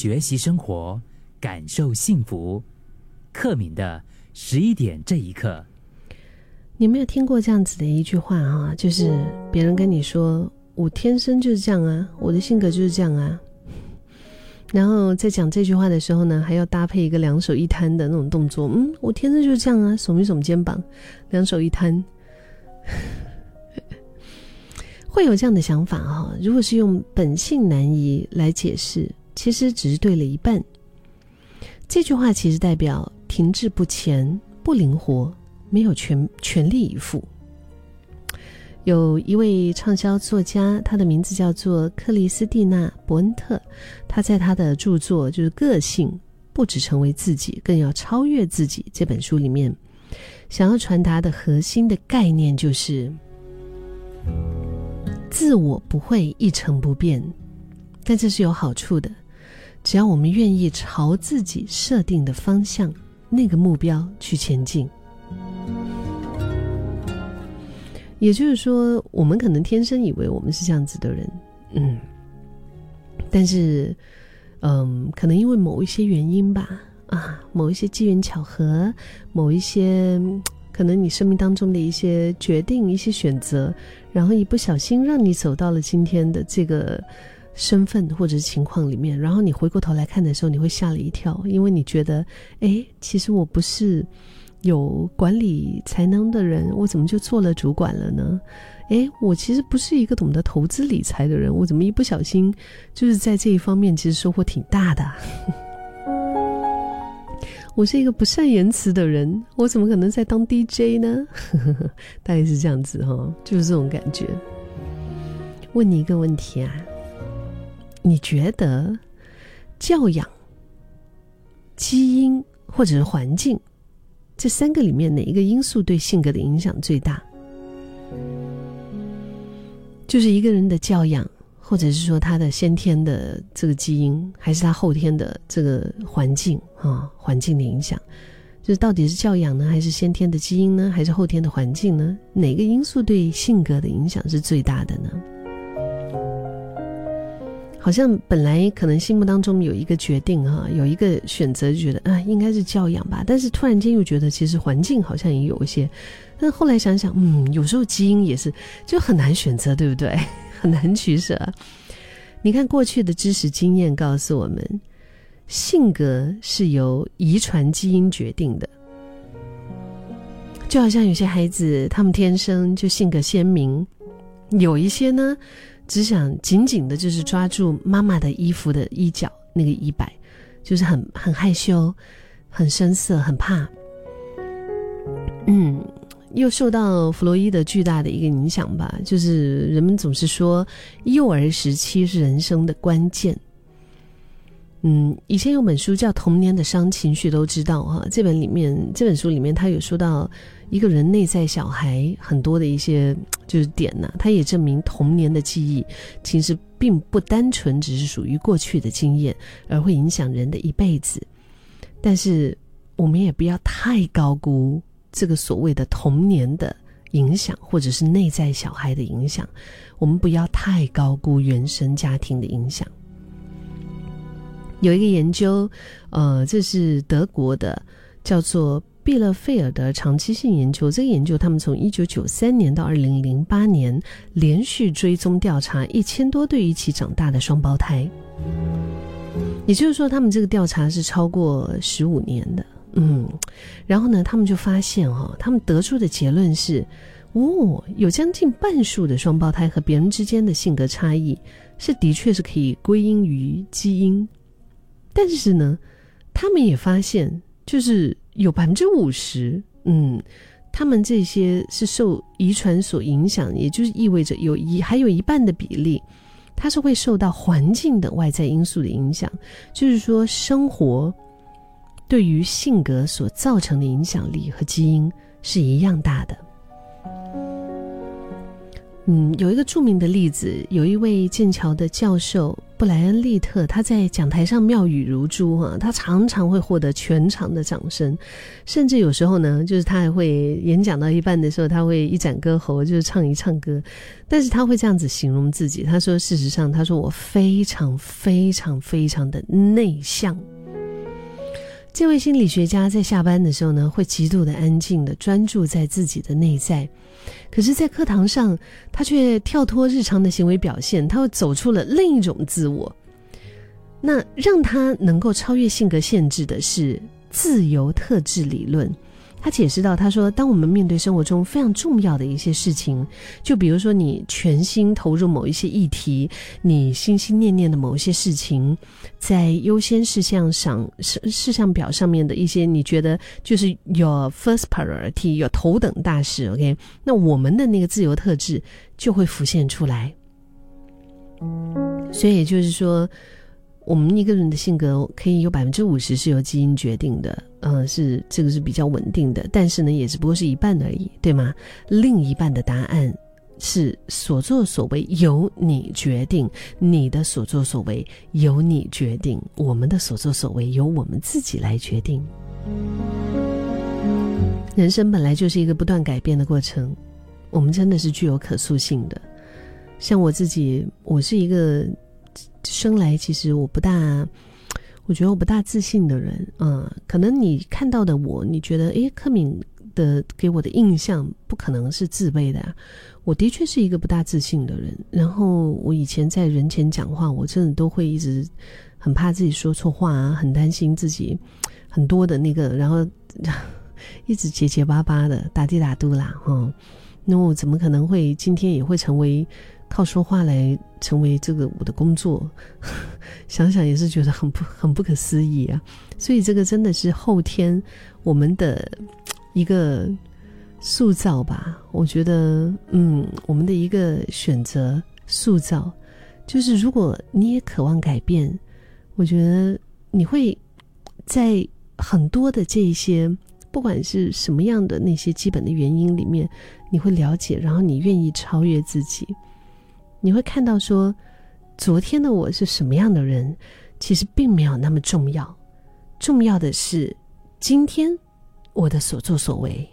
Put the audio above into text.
学习生活，感受幸福。克敏的十一点这一刻，你没有听过这样子的一句话哈？就是别人跟你说：“我天生就是这样啊，我的性格就是这样啊。”然后在讲这句话的时候呢，还要搭配一个两手一摊的那种动作。嗯，我天生就是这样啊，耸一耸肩膀，两手一摊，会有这样的想法哈。如果是用本性难移来解释，其实只是对了一半。这句话其实代表停滞不前、不灵活、没有全全力以赴。有一位畅销作家，他的名字叫做克里斯蒂娜·伯恩特。他在他的著作就是《个性不只成为自己，更要超越自己》这本书里面，想要传达的核心的概念就是：自我不会一成不变，但这是有好处的。只要我们愿意朝自己设定的方向、那个目标去前进。也就是说，我们可能天生以为我们是这样子的人，嗯，但是，嗯，可能因为某一些原因吧，啊，某一些机缘巧合，某一些可能你生命当中的一些决定、一些选择，然后一不小心让你走到了今天的这个身份或者是情况里面，然后你回过头来看的时候，你会吓了一跳，因为你觉得，哎，其实我不是。有管理才能的人，我怎么就做了主管了呢？诶，我其实不是一个懂得投资理财的人，我怎么一不小心就是在这一方面其实收获挺大的？我是一个不善言辞的人，我怎么可能在当 DJ 呢？大概是这样子哈，就是这种感觉。问你一个问题啊，你觉得教养、基因或者是环境？这三个里面哪一个因素对性格的影响最大？就是一个人的教养，或者是说他的先天的这个基因，还是他后天的这个环境啊？环境的影响，就是到底是教养呢，还是先天的基因呢，还是后天的环境呢？哪个因素对性格的影响是最大的呢？好像本来可能心目当中有一个决定哈，有一个选择，就觉得啊应该是教养吧，但是突然间又觉得其实环境好像也有一些，但后来想想，嗯，有时候基因也是就很难选择，对不对？很难取舍。你看过去的知识经验告诉我们，性格是由遗传基因决定的，就好像有些孩子他们天生就性格鲜明，有一些呢。只想紧紧的，就是抓住妈妈的衣服的衣角那个衣摆，就是很很害羞，很生涩，很怕。嗯，又受到弗洛伊德巨大的一个影响吧，就是人们总是说幼儿时期是人生的关键。嗯，以前有本书叫《童年的伤》，情绪都知道哈。这本里面，这本书里面，他有说到。一个人内在小孩很多的一些就是点呢，他也证明童年的记忆其实并不单纯只是属于过去的经验，而会影响人的一辈子。但是我们也不要太高估这个所谓的童年的影响，或者是内在小孩的影响。我们不要太高估原生家庭的影响。有一个研究，呃，这是德国的，叫做。毕勒费尔的长期性研究，这个研究他们从一九九三年到二零零八年连续追踪调查一千多对一起长大的双胞胎，也就是说，他们这个调查是超过十五年的。嗯，然后呢，他们就发现哈，他们得出的结论是，哦，有将近半数的双胞胎和别人之间的性格差异是的确是可以归因于基因，但是呢，他们也发现就是。有百分之五十，嗯，他们这些是受遗传所影响，也就是意味着有一还有一半的比例，它是会受到环境的外在因素的影响。就是说，生活对于性格所造成的影响力和基因是一样大的。嗯，有一个著名的例子，有一位剑桥的教授布莱恩利特，他在讲台上妙语如珠啊，他常常会获得全场的掌声，甚至有时候呢，就是他还会演讲到一半的时候，他会一展歌喉，就是唱一唱歌，但是他会这样子形容自己，他说：“事实上，他说我非常非常非常的内向。”这位心理学家在下班的时候呢，会极度的安静的专注在自己的内在。可是，在课堂上，他却跳脱日常的行为表现，他又走出了另一种自我。那让他能够超越性格限制的是自由特质理论。他解释到：“他说，当我们面对生活中非常重要的一些事情，就比如说你全心投入某一些议题，你心心念念的某一些事情，在优先事项上事事项表上面的一些，你觉得就是 your first priority 有头等大事，OK？那我们的那个自由特质就会浮现出来。所以也就是说。”我们一个人的性格可以有百分之五十是由基因决定的，嗯，是这个是比较稳定的，但是呢，也只不过是一半而已，对吗？另一半的答案是所作所为由你决定，你的所作所为由你决定，我们的所作所为由我们自己来决定。人生本来就是一个不断改变的过程，我们真的是具有可塑性的。像我自己，我是一个。生来其实我不大，我觉得我不大自信的人，嗯，可能你看到的我，你觉得，诶，柯敏的给我的印象不可能是自卑的，我的确是一个不大自信的人。然后我以前在人前讲话，我真的都会一直很怕自己说错话啊，很担心自己很多的那个，然后 一直结结巴巴的打滴打嘟啦，哈，那我怎么可能会今天也会成为？靠说话来成为这个我的工作，想想也是觉得很不很不可思议啊！所以这个真的是后天我们的一个塑造吧？我觉得，嗯，我们的一个选择塑造，就是如果你也渴望改变，我觉得你会在很多的这一些不管是什么样的那些基本的原因里面，你会了解，然后你愿意超越自己。你会看到，说昨天的我是什么样的人，其实并没有那么重要，重要的是今天我的所作所为。